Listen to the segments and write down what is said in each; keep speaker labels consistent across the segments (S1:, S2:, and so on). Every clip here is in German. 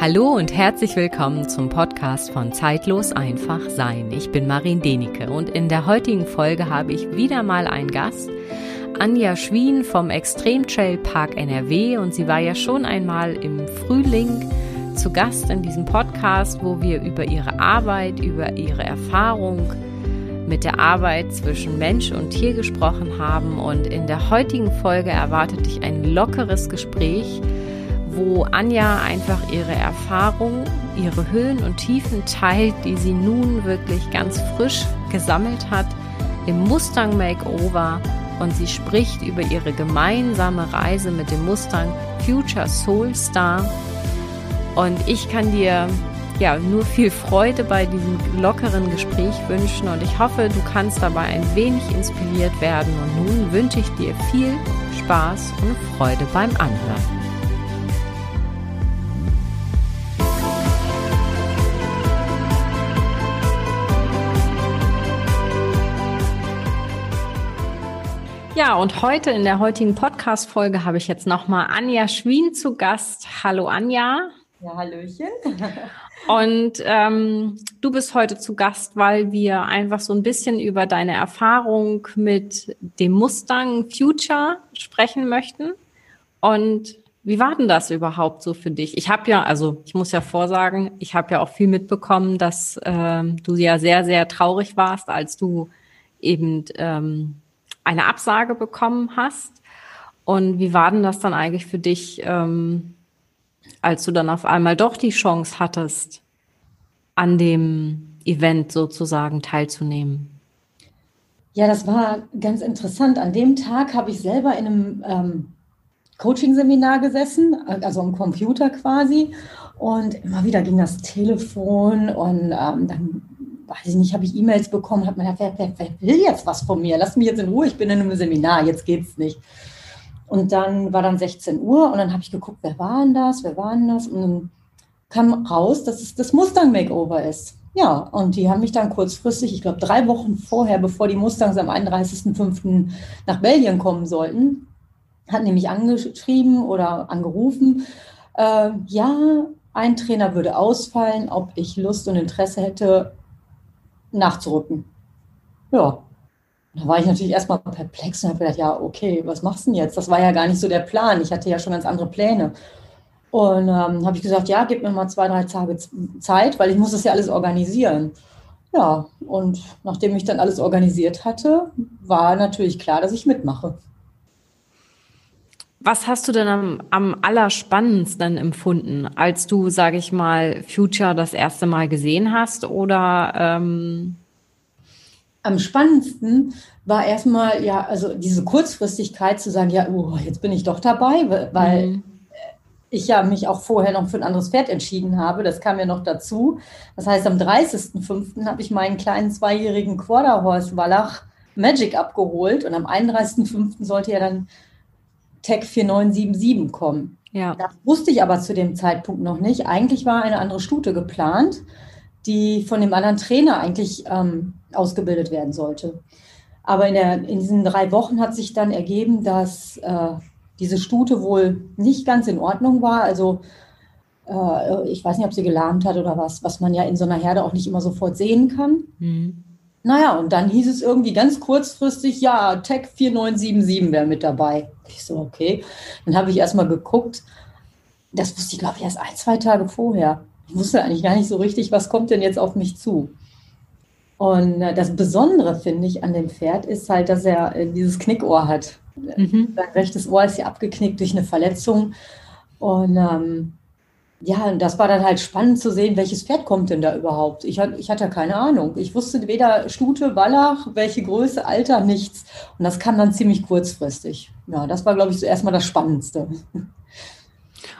S1: Hallo und herzlich willkommen zum Podcast von Zeitlos einfach sein. Ich bin Marin Denike und in der heutigen Folge habe ich wieder mal einen Gast, Anja Schwien vom Extrem Trail Park NRW und sie war ja schon einmal im Frühling zu Gast in diesem Podcast, wo wir über ihre Arbeit, über ihre Erfahrung mit der Arbeit zwischen Mensch und Tier gesprochen haben und in der heutigen Folge erwartet dich ein lockeres Gespräch wo Anja einfach ihre Erfahrungen, ihre Höhen und Tiefen teilt, die sie nun wirklich ganz frisch gesammelt hat im Mustang Makeover und sie spricht über ihre gemeinsame Reise mit dem Mustang Future Soul Star. Und ich kann dir ja nur viel Freude bei diesem lockeren Gespräch wünschen und ich hoffe, du kannst dabei ein wenig inspiriert werden. Und nun wünsche ich dir viel Spaß und Freude beim Anhören. Ja, und heute in der heutigen Podcast-Folge habe ich jetzt nochmal Anja Schwien zu Gast. Hallo Anja.
S2: Ja, Hallöchen.
S1: Und ähm, du bist heute zu Gast, weil wir einfach so ein bisschen über deine Erfahrung mit dem Mustang Future sprechen möchten. Und wie war denn das überhaupt so für dich? Ich habe ja, also ich muss ja vorsagen, ich habe ja auch viel mitbekommen, dass ähm, du ja sehr, sehr traurig warst, als du eben ähm, eine Absage bekommen hast. Und wie war denn das dann eigentlich für dich, ähm, als du dann auf einmal doch die Chance hattest, an dem Event sozusagen teilzunehmen?
S2: Ja, das war ganz interessant. An dem Tag habe ich selber in einem ähm, Coaching-Seminar gesessen, also am Computer quasi. Und immer wieder ging das Telefon und ähm, dann weiß ich nicht, habe ich E-Mails bekommen, hat man gedacht, wer, wer, wer, will jetzt was von mir? Lass mich jetzt in Ruhe, ich bin in einem Seminar, jetzt geht's nicht. Und dann war dann 16 Uhr und dann habe ich geguckt, wer war denn das, wer war denn das? Und dann kam raus, dass es das Mustang Makeover ist. Ja, und die haben mich dann kurzfristig, ich glaube drei Wochen vorher, bevor die Mustangs am 31.05. nach Belgien kommen sollten, hat nämlich angeschrieben oder angerufen, äh, ja, ein Trainer würde ausfallen, ob ich Lust und Interesse hätte, nachzurücken. Ja, da war ich natürlich erstmal perplex und habe gedacht, ja, okay, was machst du denn jetzt? Das war ja gar nicht so der Plan. Ich hatte ja schon ganz andere Pläne. Und ähm, habe ich gesagt, ja, gib mir mal zwei, drei Tage Zeit, weil ich muss das ja alles organisieren. Ja, und nachdem ich dann alles organisiert hatte, war natürlich klar, dass ich mitmache.
S1: Was hast du denn am, am allerspannendsten empfunden, als du, sage ich mal, Future das erste Mal gesehen hast? Oder ähm
S2: am spannendsten war erstmal ja, also diese Kurzfristigkeit zu sagen, ja, oh, jetzt bin ich doch dabei, weil mhm. ich ja mich auch vorher noch für ein anderes Pferd entschieden habe. Das kam ja noch dazu. Das heißt, am 30.05. habe ich meinen kleinen zweijährigen Quarterhorse Wallach Magic abgeholt und am 31.05. sollte ja dann Tech 4977 kommen. Ja. Das wusste ich aber zu dem Zeitpunkt noch nicht. Eigentlich war eine andere Stute geplant, die von dem anderen Trainer eigentlich ähm, ausgebildet werden sollte. Aber in, der, in diesen drei Wochen hat sich dann ergeben, dass äh, diese Stute wohl nicht ganz in Ordnung war. Also äh, ich weiß nicht, ob sie gelahmt hat oder was, was man ja in so einer Herde auch nicht immer sofort sehen kann. Mhm. Naja, und dann hieß es irgendwie ganz kurzfristig, ja, Tech 4977 wäre mit dabei. Ich so, okay. Dann habe ich erstmal geguckt. Das wusste ich, glaube ich, erst ein, zwei Tage vorher. Ich wusste eigentlich gar nicht so richtig, was kommt denn jetzt auf mich zu. Und äh, das Besondere, finde ich, an dem Pferd ist halt, dass er äh, dieses Knickohr hat. Mhm. Sein rechtes Ohr ist ja abgeknickt durch eine Verletzung. Und ähm, ja, und das war dann halt spannend zu sehen, welches Pferd kommt denn da überhaupt. Ich, ich hatte keine Ahnung. Ich wusste weder Stute, Wallach, welche Größe, Alter, nichts. Und das kam dann ziemlich kurzfristig. Ja, das war, glaube ich, so erstmal das Spannendste.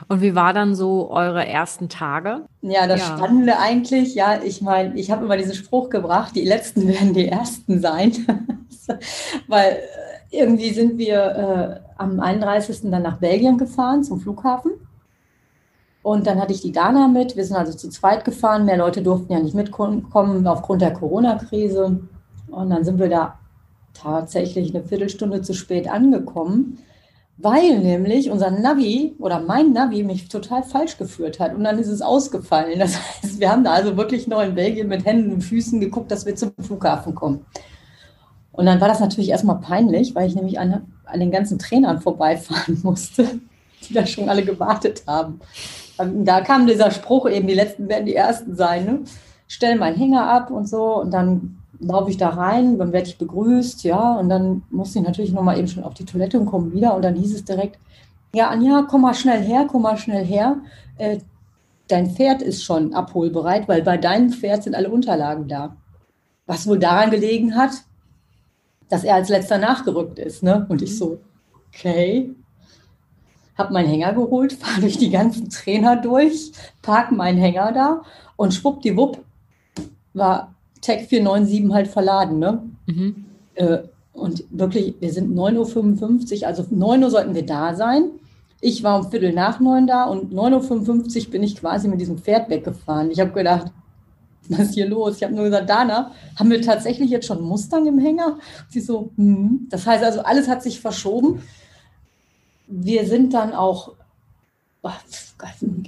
S1: Und wie war dann so eure ersten Tage?
S2: Ja, das ja. Spannende eigentlich, ja, ich meine, ich habe immer diesen Spruch gebracht, die Letzten werden die Ersten sein. Weil äh, irgendwie sind wir äh, am 31. dann nach Belgien gefahren zum Flughafen. Und dann hatte ich die Dana mit. Wir sind also zu zweit gefahren. Mehr Leute durften ja nicht mitkommen aufgrund der Corona-Krise. Und dann sind wir da tatsächlich eine Viertelstunde zu spät angekommen, weil nämlich unser Navi oder mein Navi mich total falsch geführt hat und dann ist es ausgefallen. Das heißt, wir haben da also wirklich noch in Belgien mit Händen und Füßen geguckt, dass wir zum Flughafen kommen. Und dann war das natürlich erstmal peinlich, weil ich nämlich an, an den ganzen Trainern vorbeifahren musste, die da schon alle gewartet haben. Da kam dieser Spruch eben, die Letzten werden die Ersten sein. Ne? Stell meinen Hänger ab und so und dann laufe ich da rein, dann werde ich begrüßt, ja, und dann muss ich natürlich nochmal eben schon auf die Toilette und komme wieder und dann hieß es direkt, ja, Anja, komm mal schnell her, komm mal schnell her. Äh, dein Pferd ist schon abholbereit, weil bei deinem Pferd sind alle Unterlagen da. Was wohl daran gelegen hat, dass er als letzter nachgerückt ist, ne? Und ich so, okay, habe meinen Hänger geholt, fahre durch die ganzen Trainer durch, parke meinen Hänger da und schwuppdiwupp war Tag 497 halt verladen. Ne? Mhm. Äh, und wirklich, wir sind 9.55 Uhr, also 9 Uhr sollten wir da sein. Ich war um Viertel nach neun da und 9.55 Uhr bin ich quasi mit diesem Pferd weggefahren. Ich habe gedacht, was ist hier los? Ich habe nur gesagt, Dana, haben wir tatsächlich jetzt schon Mustang im Hänger? sie so, hm. das heißt also, alles hat sich verschoben. Wir sind dann auch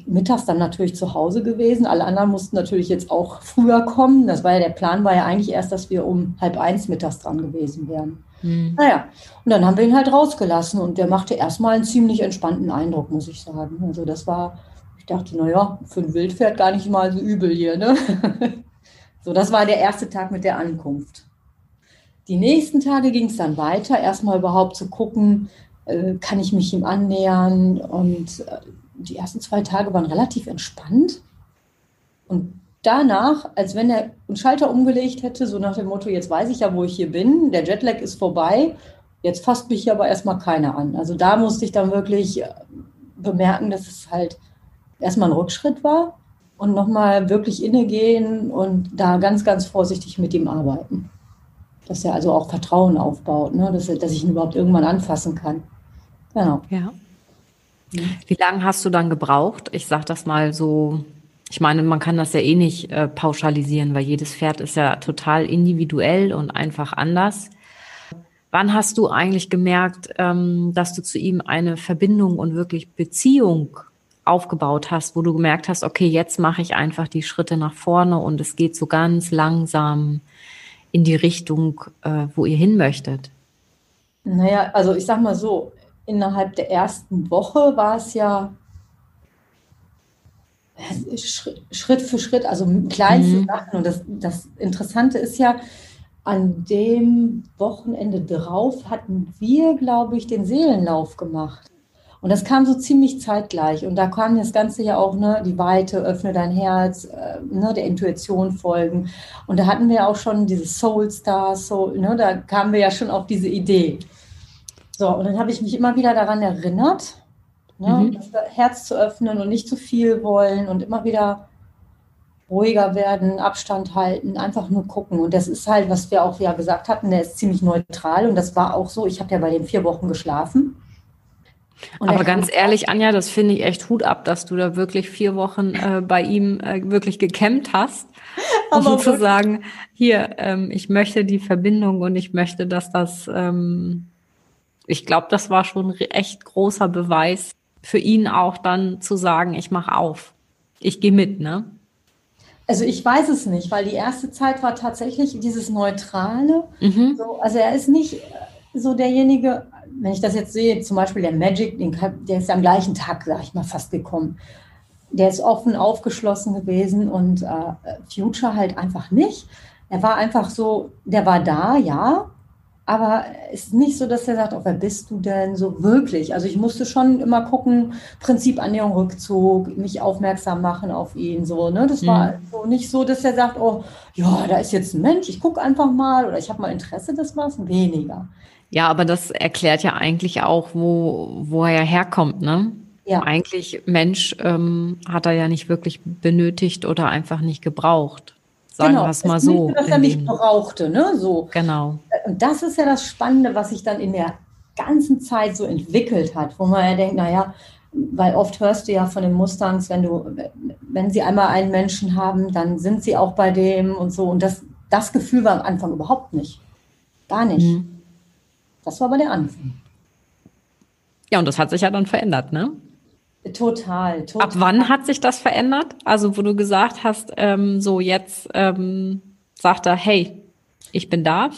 S2: mittags dann natürlich zu Hause gewesen. Alle anderen mussten natürlich jetzt auch früher kommen. Das war ja der Plan, war ja eigentlich erst, dass wir um halb eins mittags dran gewesen wären. Hm. Naja, und dann haben wir ihn halt rausgelassen und der machte erstmal einen ziemlich entspannten Eindruck, muss ich sagen. Also das war, ich dachte, naja, für ein Wildpferd gar nicht mal so übel hier. Ne? so, das war der erste Tag mit der Ankunft. Die nächsten Tage ging es dann weiter, erstmal überhaupt zu gucken, äh, kann ich mich ihm annähern und äh, die ersten zwei Tage waren relativ entspannt. Und danach, als wenn er einen Schalter umgelegt hätte, so nach dem Motto, jetzt weiß ich ja, wo ich hier bin, der Jetlag ist vorbei, jetzt fasst mich aber erstmal keiner an. Also da musste ich dann wirklich äh, bemerken, dass es halt erstmal ein Rückschritt war und nochmal wirklich innegehen und da ganz, ganz vorsichtig mit ihm arbeiten. Dass er also auch Vertrauen aufbaut, ne? dass, dass ich ihn überhaupt irgendwann anfassen kann.
S1: Genau. Ja. Wie lange hast du dann gebraucht? Ich sage das mal so, ich meine, man kann das ja eh nicht äh, pauschalisieren, weil jedes Pferd ist ja total individuell und einfach anders. Wann hast du eigentlich gemerkt, ähm, dass du zu ihm eine Verbindung und wirklich Beziehung aufgebaut hast, wo du gemerkt hast, okay, jetzt mache ich einfach die Schritte nach vorne und es geht so ganz langsam in die Richtung, äh, wo ihr hin möchtet?
S2: Naja, also ich sag mal so, innerhalb der ersten Woche war es ja Schritt für Schritt, also kleinste mhm. Sachen. Und das, das Interessante ist ja, an dem Wochenende drauf hatten wir, glaube ich, den Seelenlauf gemacht. Und das kam so ziemlich zeitgleich. Und da kam das Ganze ja auch, ne, die Weite, öffne dein Herz, äh, ne, der Intuition folgen. Und da hatten wir auch schon diese Soul Star, Soul, ne, da kamen wir ja schon auf diese Idee. So, und dann habe ich mich immer wieder daran erinnert, ne, mhm. das Herz zu öffnen und nicht zu viel wollen und immer wieder ruhiger werden, Abstand halten, einfach nur gucken. Und das ist halt, was wir auch ja gesagt hatten, der ist ziemlich neutral. Und das war auch so. Ich habe ja bei den vier Wochen geschlafen.
S1: Und Aber ganz ehrlich, Anja, das finde ich echt Hut ab, dass du da wirklich vier Wochen äh, bei ihm äh, wirklich gekämmt hast. um zu sagen, hier, ähm, ich möchte die Verbindung und ich möchte, dass das ähm, ich glaube, das war schon ein echt großer Beweis für ihn auch dann zu sagen, ich mache auf. Ich gehe mit, ne?
S2: Also ich weiß es nicht, weil die erste Zeit war tatsächlich dieses Neutrale. Mhm. So, also er ist nicht so derjenige, wenn ich das jetzt sehe, zum Beispiel der Magic, der ist am gleichen Tag, sag ich mal, fast gekommen. Der ist offen, aufgeschlossen gewesen und äh, Future halt einfach nicht. Er war einfach so, der war da, ja, aber es ist nicht so, dass er sagt, oh, wer bist du denn so wirklich? Also ich musste schon immer gucken, Prinzip Annäherung, Rückzug, mich aufmerksam machen auf ihn. So, ne? Das mhm. war so nicht so, dass er sagt, oh, ja, da ist jetzt ein Mensch, ich gucke einfach mal oder ich habe mal Interesse, das war es weniger.
S1: Ja, aber das erklärt ja eigentlich auch, wo, wo er herkommt, ne? Ja. Eigentlich Mensch ähm, hat er ja nicht wirklich benötigt oder einfach nicht gebraucht. Sagen genau. wir es mal es so.
S2: Nicht, dass er mich brauchte, ne? So.
S1: Genau.
S2: Und das ist ja das Spannende, was sich dann in der ganzen Zeit so entwickelt hat, wo man ja denkt, naja, weil oft hörst du ja von den Mustangs, wenn du, wenn sie einmal einen Menschen haben, dann sind sie auch bei dem und so. Und das, das Gefühl war am Anfang überhaupt nicht. Gar nicht. Mhm. Das war aber der Anfang.
S1: Ja, und das hat sich ja dann verändert, ne?
S2: Total, total.
S1: Ab wann hat sich das verändert? Also, wo du gesagt hast, ähm, so jetzt ähm, sagt er, hey, ich bin da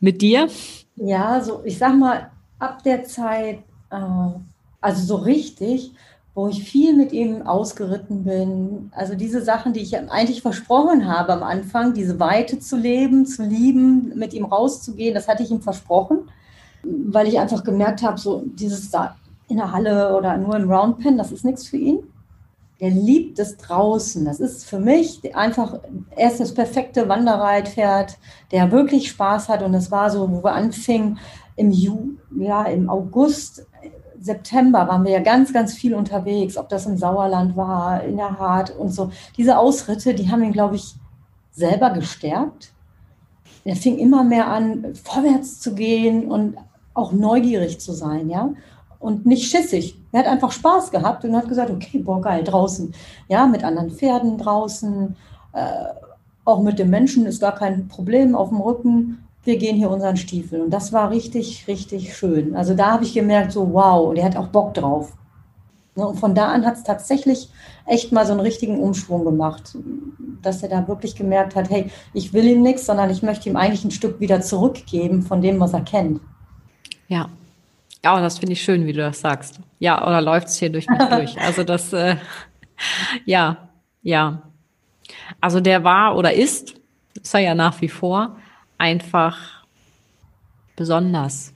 S1: mit dir.
S2: Ja, so, ich sag mal, ab der Zeit, äh, also so richtig, wo ich viel mit ihm ausgeritten bin. Also diese Sachen, die ich eigentlich versprochen habe am Anfang, diese Weite zu leben, zu lieben, mit ihm rauszugehen, das hatte ich ihm versprochen, weil ich einfach gemerkt habe, so dieses da in der Halle oder nur im Roundpen, das ist nichts für ihn. Der liebt es draußen. Das ist für mich einfach, er ist das perfekte Wanderreitpferd, der wirklich Spaß hat. Und es war so, wo wir anfingen, im, Ju, ja, im August, September waren wir ja ganz, ganz viel unterwegs, ob das im Sauerland war, in der Hart und so. Diese Ausritte, die haben ihn, glaube ich, selber gestärkt. Er fing immer mehr an, vorwärts zu gehen und auch neugierig zu sein, ja und nicht schissig. Er hat einfach Spaß gehabt und hat gesagt, okay, boah, geil, draußen. Ja, mit anderen Pferden draußen, äh, auch mit dem Menschen ist gar kein Problem auf dem Rücken. Wir gehen hier unseren Stiefel. Und das war richtig, richtig schön. Also da habe ich gemerkt, so wow, der hat auch Bock drauf. Ne, und von da an hat es tatsächlich echt mal so einen richtigen Umschwung gemacht, dass er da wirklich gemerkt hat, hey, ich will ihm nichts, sondern ich möchte ihm eigentlich ein Stück wieder zurückgeben von dem, was er kennt.
S1: Ja, ja, und das finde ich schön, wie du das sagst. Ja, oder läuft es hier durch mich durch? Also das, äh, ja, ja. Also der war oder ist, ist er ja nach wie vor, einfach besonders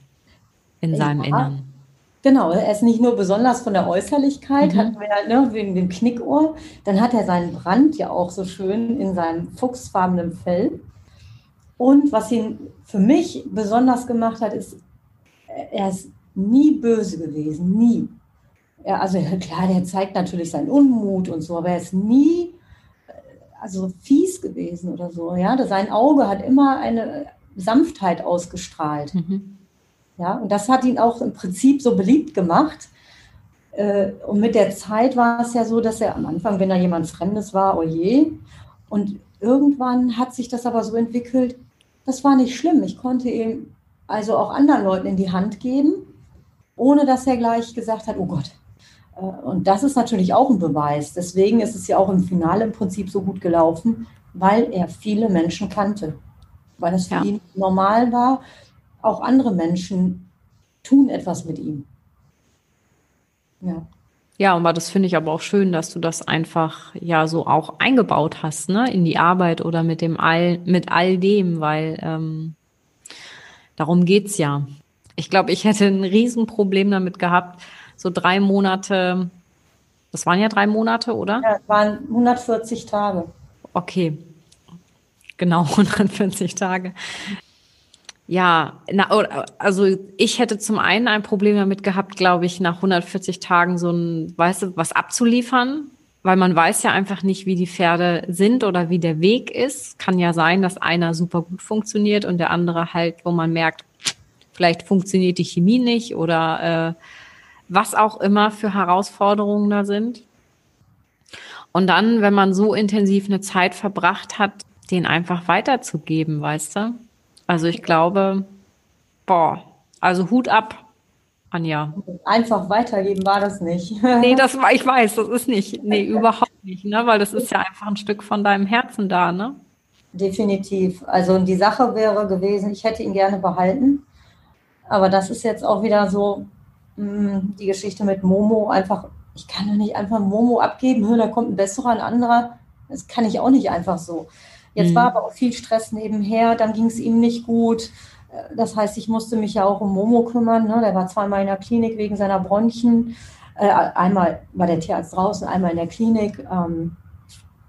S1: in ja. seinem Innern.
S2: Genau, er ist nicht nur besonders von der Äußerlichkeit, mhm. hatten wir ne, wegen dem Knickohr, dann hat er seinen Brand ja auch so schön in seinem fuchsfarbenen Fell. Und was ihn für mich besonders gemacht hat, ist, er ist nie böse gewesen, nie. Ja, also klar, der zeigt natürlich seinen Unmut und so, aber er ist nie äh, also fies gewesen oder so. Ja, sein Auge hat immer eine Sanftheit ausgestrahlt. Mhm. Ja, und das hat ihn auch im Prinzip so beliebt gemacht. Äh, und mit der Zeit war es ja so, dass er am Anfang, wenn da jemand Fremdes war, oh je. Und irgendwann hat sich das aber so entwickelt, das war nicht schlimm. Ich konnte ihm also auch anderen Leuten in die Hand geben ohne dass er gleich gesagt hat, oh Gott. Äh, und das ist natürlich auch ein Beweis. Deswegen ist es ja auch im Finale im Prinzip so gut gelaufen, weil er viele Menschen kannte. Weil es für ja. ihn normal war, auch andere Menschen tun etwas mit ihm.
S1: Ja. Ja, aber das finde ich aber auch schön, dass du das einfach ja so auch eingebaut hast, ne, in die Arbeit oder mit dem all, mit all dem, weil ähm, darum geht's ja. Ich glaube, ich hätte ein Riesenproblem damit gehabt, so drei Monate, das waren ja drei Monate, oder?
S2: Ja, es waren 140 Tage.
S1: Okay, genau 140 Tage. Ja, na, also ich hätte zum einen ein Problem damit gehabt, glaube ich, nach 140 Tagen so ein, weißt du, was abzuliefern, weil man weiß ja einfach nicht, wie die Pferde sind oder wie der Weg ist. Kann ja sein, dass einer super gut funktioniert und der andere halt, wo man merkt, vielleicht funktioniert die Chemie nicht oder äh, was auch immer für Herausforderungen da sind. Und dann, wenn man so intensiv eine Zeit verbracht hat, den einfach weiterzugeben, weißt du? Also ich glaube, boah, also Hut ab, Anja.
S2: Einfach weitergeben war das nicht.
S1: nee, das war, ich weiß, das ist nicht, nee, überhaupt nicht, ne? Weil das ist ja einfach ein Stück von deinem Herzen da, ne?
S2: Definitiv. Also die Sache wäre gewesen, ich hätte ihn gerne behalten. Aber das ist jetzt auch wieder so mh, hm, die Geschichte mit Momo. Einfach, ich kann doch nicht einfach Momo abgeben, da kommt ein besserer, ein anderer. Das kann ich auch nicht einfach so. Jetzt mhm. war aber auch viel Stress nebenher, dann ging es ihm nicht gut. Das heißt, ich musste mich ja auch um Momo kümmern. Ne? Der war zweimal in der Klinik wegen seiner Bronchien. Äh, einmal war der Tierarzt draußen, einmal in der Klinik. Ähm,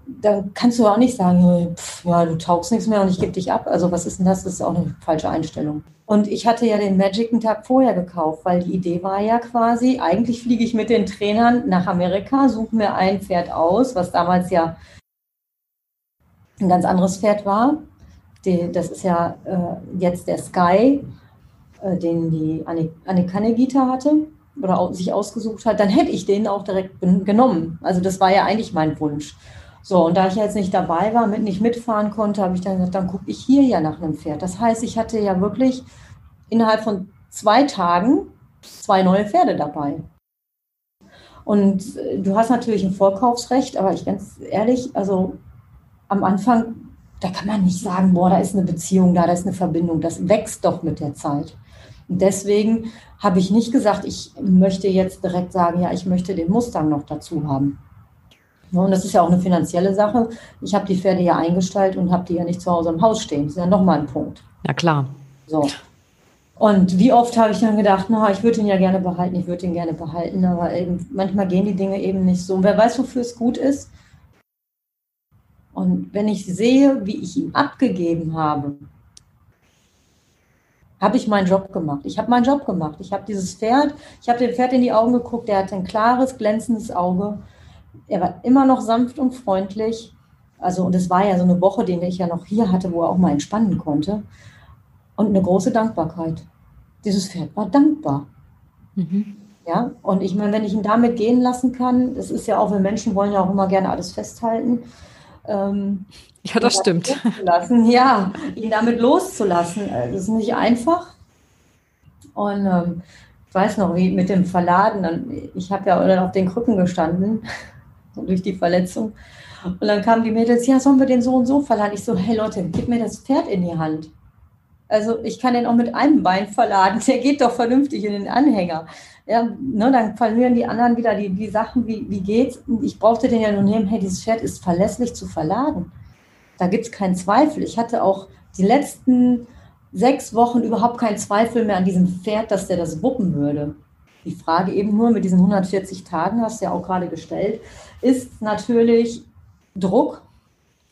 S2: dann kannst du auch nicht sagen, pff, ja, du taugst nichts mehr und ich gebe dich ab. Also was ist denn das? Das ist auch eine falsche Einstellung. Und ich hatte ja den Magic einen Tag vorher gekauft, weil die Idee war ja quasi, eigentlich fliege ich mit den Trainern nach Amerika, suche mir ein Pferd aus, was damals ja ein ganz anderes Pferd war. Die, das ist ja äh, jetzt der Sky, äh, den die Annika Negita hatte oder sich ausgesucht hat. Dann hätte ich den auch direkt genommen. Also das war ja eigentlich mein Wunsch. So, und da ich jetzt nicht dabei war, mit nicht mitfahren konnte, habe ich dann gesagt, dann gucke ich hier ja nach einem Pferd. Das heißt, ich hatte ja wirklich innerhalb von zwei Tagen zwei neue Pferde dabei. Und äh, du hast natürlich ein Vorkaufsrecht, aber ich ganz ehrlich, also am Anfang, da kann man nicht sagen, boah, da ist eine Beziehung da, da ist eine Verbindung. Das wächst doch mit der Zeit. Und deswegen habe ich nicht gesagt, ich möchte jetzt direkt sagen, ja, ich möchte den Mustang noch dazu haben. Und das ist ja auch eine finanzielle Sache. Ich habe die Pferde ja eingestellt und habe die ja nicht zu Hause im Haus stehen. Das ist ja nochmal ein Punkt.
S1: Ja, klar.
S2: So. Und wie oft habe ich dann gedacht, na, ich würde ihn ja gerne behalten, ich würde ihn gerne behalten, aber eben, manchmal gehen die Dinge eben nicht so. Und wer weiß, wofür es gut ist. Und wenn ich sehe, wie ich ihn abgegeben habe, habe ich meinen Job gemacht. Ich habe meinen Job gemacht. Ich habe dieses Pferd, ich habe dem Pferd in die Augen geguckt, der hatte ein klares, glänzendes Auge. Er war immer noch sanft und freundlich. Also, und es war ja so eine Woche, die ich ja noch hier hatte, wo er auch mal entspannen konnte und eine große Dankbarkeit. Dieses Pferd war dankbar. Mhm. Ja, und ich meine, wenn ich ihn damit gehen lassen kann, das ist ja auch, wir Menschen wollen ja auch immer gerne alles festhalten.
S1: Ähm, ja, das stimmt.
S2: Ja, ihn damit loszulassen, äh, das ist nicht einfach. Und ähm, ich weiß noch, wie mit dem Verladen, dann, ich habe ja dann auf den Krücken gestanden, so durch die Verletzung. Und dann kamen die Mädels, ja, sollen wir den so und so verladen? Ich so, hey Leute, gib mir das Pferd in die Hand. Also ich kann den auch mit einem Bein verladen. Der geht doch vernünftig in den Anhänger. Ja, ne, dann verlieren die anderen wieder die, die Sachen, wie, wie geht's. Ich brauchte den ja nur nehmen, hey, dieses Pferd ist verlässlich zu verladen. Da gibt es keinen Zweifel. Ich hatte auch die letzten sechs Wochen überhaupt keinen Zweifel mehr an diesem Pferd, dass der das wuppen würde. Die Frage eben nur mit diesen 140 Tagen, hast du ja auch gerade gestellt, ist natürlich Druck.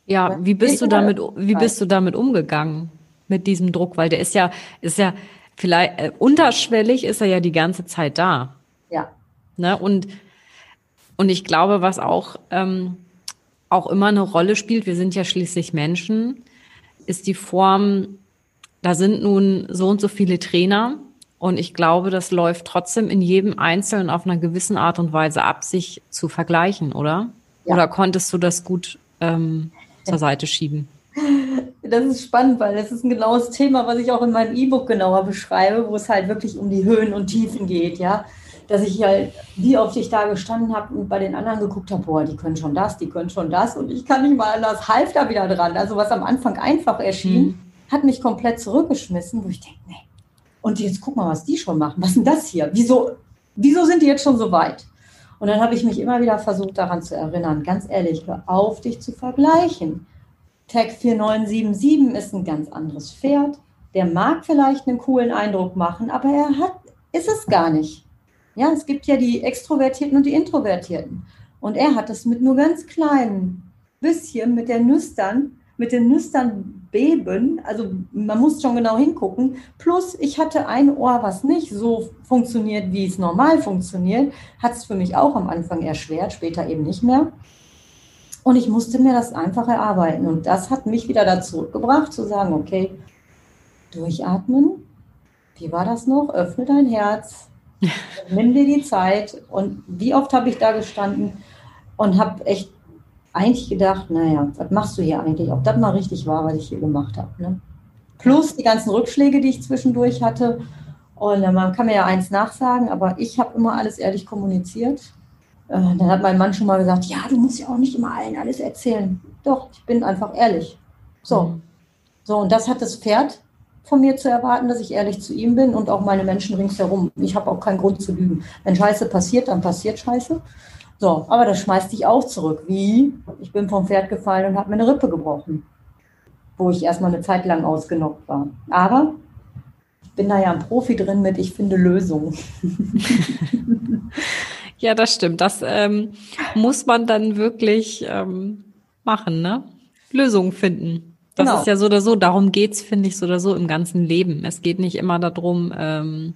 S1: Ja, wie bist du damit, wie bist du damit umgegangen? mit diesem Druck, weil der ist ja, ist ja vielleicht äh, unterschwellig ist er ja die ganze Zeit da.
S2: Ja.
S1: Ne? Und, und ich glaube, was auch, ähm, auch immer eine Rolle spielt, wir sind ja schließlich Menschen, ist die Form, da sind nun so und so viele Trainer und ich glaube, das läuft trotzdem in jedem Einzelnen auf einer gewissen Art und Weise ab, sich zu vergleichen, oder? Ja. Oder konntest du das gut ähm, zur Seite schieben?
S2: Das ist spannend, weil das ist ein genaues Thema, was ich auch in meinem E-Book genauer beschreibe, wo es halt wirklich um die Höhen und Tiefen geht, ja. Dass ich halt, wie oft ich da gestanden habe und bei den anderen geguckt habe, boah, die können schon das, die können schon das und ich kann nicht mal anders, half da wieder dran. Also was am Anfang einfach erschien, mhm. hat mich komplett zurückgeschmissen, wo ich denke, nee. Und jetzt guck mal, was die schon machen. Was ist denn das hier? Wieso, wieso sind die jetzt schon so weit? Und dann habe ich mich immer wieder versucht, daran zu erinnern, ganz ehrlich, hör auf, dich zu vergleichen Tag 4977 ist ein ganz anderes Pferd. Der mag vielleicht einen coolen Eindruck machen, aber er hat, ist es gar nicht. Ja, es gibt ja die Extrovertierten und die Introvertierten. Und er hat es mit nur ganz kleinen bisschen, mit der Nüstern, mit den Nüstern beben. Also man muss schon genau hingucken. Plus, ich hatte ein Ohr, was nicht so funktioniert, wie es normal funktioniert. Hat es für mich auch am Anfang erschwert, später eben nicht mehr. Und ich musste mir das einfach erarbeiten. Und das hat mich wieder dazu gebracht, zu sagen, okay, durchatmen. Wie war das noch? Öffne dein Herz. Nimm dir die Zeit. Und wie oft habe ich da gestanden und habe echt eigentlich gedacht, naja, was machst du hier eigentlich? Ob das mal richtig war, was ich hier gemacht habe. Ne? Plus die ganzen Rückschläge, die ich zwischendurch hatte. Und man kann mir ja eins nachsagen, aber ich habe immer alles ehrlich kommuniziert. Äh, dann hat mein Mann schon mal gesagt, ja, du musst ja auch nicht immer allen alles erzählen. Doch, ich bin einfach ehrlich. So. Mhm. So, und das hat das Pferd von mir zu erwarten, dass ich ehrlich zu ihm bin und auch meine Menschen ringsherum. Ich habe auch keinen Grund zu lügen. Wenn Scheiße passiert, dann passiert Scheiße. So, aber das schmeißt dich auch zurück. Wie? Ich bin vom Pferd gefallen und habe mir eine Rippe gebrochen, wo ich erstmal eine Zeit lang ausgenockt war. Aber ich bin da ja ein Profi drin mit, ich finde Lösungen.
S1: Ja, das stimmt. Das ähm, muss man dann wirklich ähm, machen, ne? Lösungen finden. Das genau. ist ja so oder so. Darum geht's, finde ich, so oder so im ganzen Leben. Es geht nicht immer darum, ähm,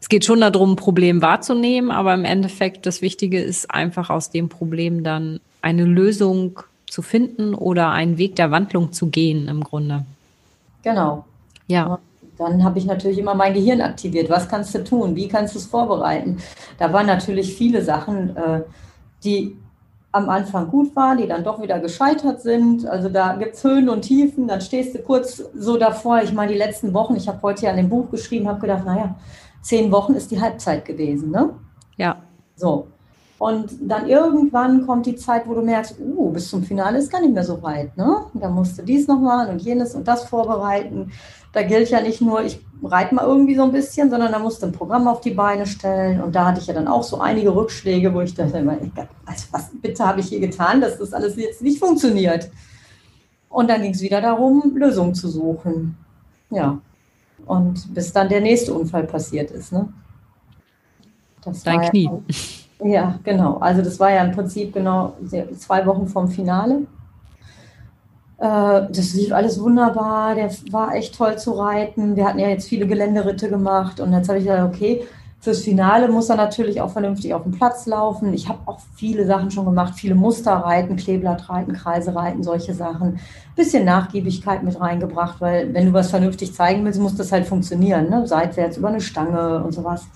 S1: es geht schon darum, ein Problem wahrzunehmen, aber im Endeffekt das Wichtige ist einfach aus dem Problem dann eine Lösung zu finden oder einen Weg der Wandlung zu gehen im Grunde.
S2: Genau. Ja dann habe ich natürlich immer mein Gehirn aktiviert. Was kannst du tun? Wie kannst du es vorbereiten? Da waren natürlich viele Sachen, äh, die am Anfang gut waren, die dann doch wieder gescheitert sind. Also da gibt es Höhen und Tiefen, dann stehst du kurz so davor. Ich meine, die letzten Wochen, ich habe heute ja an dem Buch geschrieben, habe gedacht, naja, zehn Wochen ist die Halbzeit gewesen, ne?
S1: Ja.
S2: So. Und dann irgendwann kommt die Zeit, wo du merkst, uh, bis zum Finale ist gar nicht mehr so weit. Ne? Da musst du dies noch machen und jenes und das vorbereiten. Da gilt ja nicht nur, ich reite mal irgendwie so ein bisschen, sondern da musst du ein Programm auf die Beine stellen. Und da hatte ich ja dann auch so einige Rückschläge, wo ich dachte, also was bitte habe ich hier getan, dass das alles jetzt nicht funktioniert. Und dann ging es wieder darum, Lösungen zu suchen. Ja. Und bis dann der nächste Unfall passiert ist. Ne?
S1: Das Dein Knie.
S2: Ja, ja, genau. Also das war ja im Prinzip genau zwei Wochen vom Finale. Äh, das lief alles wunderbar. Der war echt toll zu reiten. Wir hatten ja jetzt viele Geländeritte gemacht. Und jetzt habe ich gesagt, okay, fürs Finale muss er natürlich auch vernünftig auf dem Platz laufen. Ich habe auch viele Sachen schon gemacht, viele Muster reiten, Kleeblatt reiten, Kreise reiten, solche Sachen. Bisschen Nachgiebigkeit mit reingebracht, weil wenn du was vernünftig zeigen willst, muss das halt funktionieren. Ne? Seitwärts über eine Stange und sowas.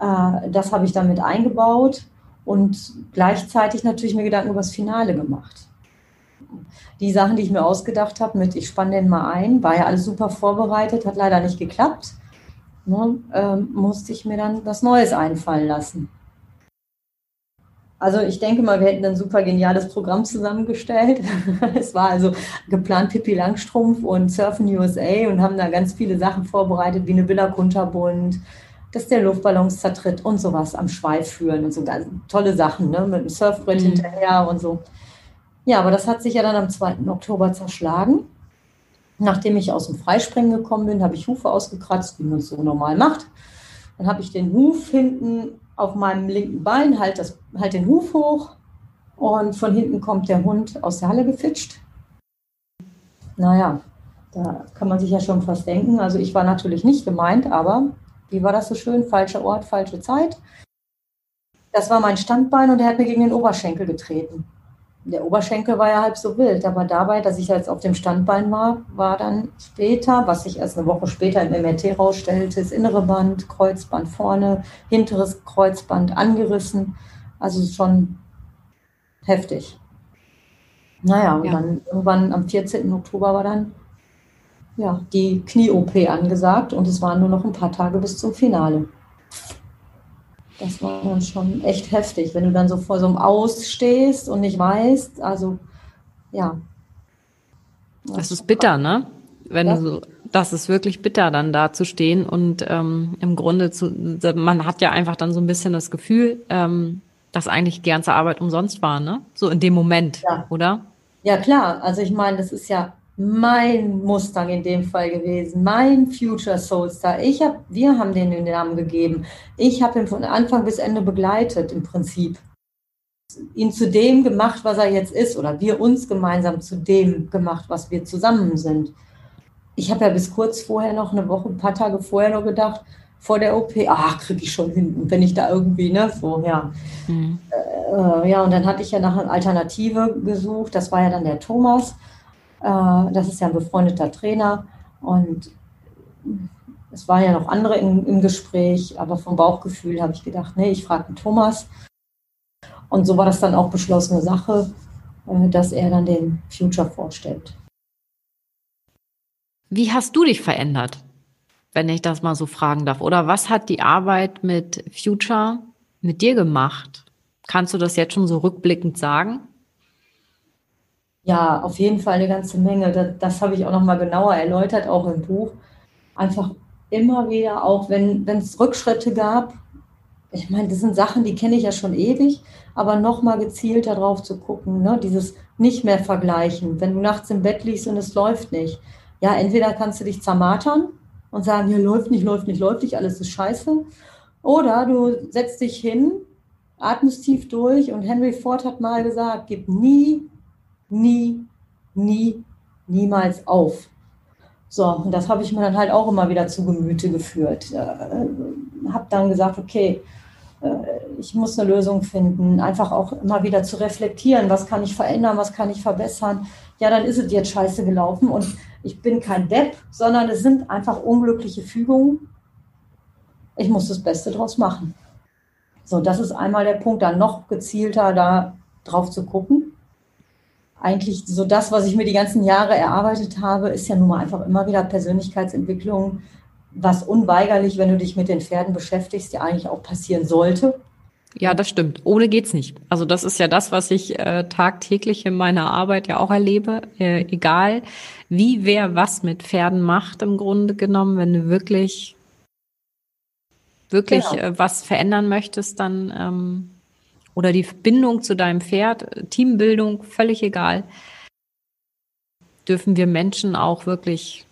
S2: Äh, das habe ich dann mit eingebaut und gleichzeitig natürlich mir Gedanken über das Finale gemacht. Die Sachen, die ich mir ausgedacht habe, mit ich spanne den mal ein, war ja alles super vorbereitet, hat leider nicht geklappt. Ne, ähm, musste ich mir dann was Neues einfallen lassen. Also ich denke mal, wir hätten ein super geniales Programm zusammengestellt. es war also geplant Pippi Langstrumpf und Surfen USA und haben da ganz viele Sachen vorbereitet, wie eine Villa Kunterbund, dass der Luftballons zertritt und sowas am Schweif führen und so ganz tolle Sachen, ne? mit dem Surfbrett mhm. hinterher und so. Ja, aber das hat sich ja dann am 2. Oktober zerschlagen. Nachdem ich aus dem Freispringen gekommen bin, habe ich Hufe ausgekratzt, wie man es so normal macht. Dann habe ich den Huf hinten auf meinem linken Bein, halt, das, halt den Huf hoch und von hinten kommt der Hund aus der Halle gefitscht. Naja, da kann man sich ja schon fast denken. Also ich war natürlich nicht gemeint, aber wie war das so schön? Falscher Ort, falsche Zeit. Das war mein Standbein und er hat mir gegen den Oberschenkel getreten. Der Oberschenkel war ja halb so wild, aber dabei, dass ich jetzt auf dem Standbein war, war dann später, was sich erst eine Woche später im MRT rausstellte, das innere Band, Kreuzband vorne, hinteres Kreuzband angerissen. Also schon heftig. Naja, und ja. dann irgendwann am 14. Oktober war dann ja, die Knie-OP angesagt und es waren nur noch ein paar Tage bis zum Finale. Das war dann schon echt heftig, wenn du dann so vor so einem Aus stehst und nicht weißt, also ja.
S1: Das, das ist bitter, ne? Wenn das, du so, das ist wirklich bitter, dann da zu stehen und ähm, im Grunde zu, man hat ja einfach dann so ein bisschen das Gefühl, ähm, dass eigentlich die ganze Arbeit umsonst war, ne? So in dem Moment, ja. oder?
S2: Ja, klar. Also ich meine, das ist ja mein Mustang in dem Fall gewesen, mein Future Soulstar. Ich hab, wir haben den den Namen gegeben. Ich habe ihn von Anfang bis Ende begleitet im Prinzip. Ihn zu dem gemacht, was er jetzt ist, oder wir uns gemeinsam zu dem gemacht, was wir zusammen sind. Ich habe ja bis kurz vorher noch, eine Woche, ein paar Tage vorher noch gedacht, vor der OP, ach, kriege ich schon hin, wenn ich da irgendwie, ne, so, ja. Mhm. Äh, ja, und dann hatte ich ja nach einer Alternative gesucht, das war ja dann der Thomas das ist ja ein befreundeter Trainer und es waren ja noch andere im, im Gespräch, aber vom Bauchgefühl habe ich gedacht, nee, ich frage Thomas. Und so war das dann auch beschlossene Sache, äh, dass er dann den Future vorstellt.
S1: Wie hast du dich verändert, wenn ich das mal so fragen darf? Oder was hat die Arbeit mit Future mit dir gemacht? Kannst du das jetzt schon so rückblickend sagen?
S2: Ja, auf jeden Fall eine ganze Menge. Das, das habe ich auch noch mal genauer erläutert, auch im Buch. Einfach immer wieder, auch wenn es Rückschritte gab. Ich meine, das sind Sachen, die kenne ich ja schon ewig, aber noch mal gezielter drauf zu gucken, ne? dieses nicht mehr vergleichen. Wenn du nachts im Bett liegst und es läuft nicht, ja, entweder kannst du dich zermatern und sagen, hier läuft nicht, läuft nicht, läuft nicht, alles ist scheiße. Oder du setzt dich hin, atmest tief durch und Henry Ford hat mal gesagt, gib nie nie, nie, niemals auf. So, und das habe ich mir dann halt auch immer wieder zu Gemüte geführt. Äh, habe dann gesagt, okay, äh, ich muss eine Lösung finden, einfach auch immer wieder zu reflektieren, was kann ich verändern, was kann ich verbessern. Ja, dann ist es jetzt scheiße gelaufen und ich bin kein Depp, sondern es sind einfach unglückliche Fügungen. Ich muss das Beste draus machen. So, das ist einmal der Punkt, dann noch gezielter da drauf zu gucken eigentlich so das, was ich mir die ganzen Jahre erarbeitet habe, ist ja nun mal einfach immer wieder Persönlichkeitsentwicklung was unweigerlich, wenn du dich mit den Pferden beschäftigst, ja eigentlich auch passieren sollte.
S1: Ja, das stimmt. Ohne geht's nicht. Also das ist ja das, was ich äh, tagtäglich in meiner Arbeit ja auch erlebe. Äh, egal, wie wer was mit Pferden macht, im Grunde genommen, wenn du wirklich wirklich genau. äh, was verändern möchtest, dann ähm, oder die Bindung zu deinem Pferd, Teambildung, völlig egal, dürfen wir Menschen auch wirklich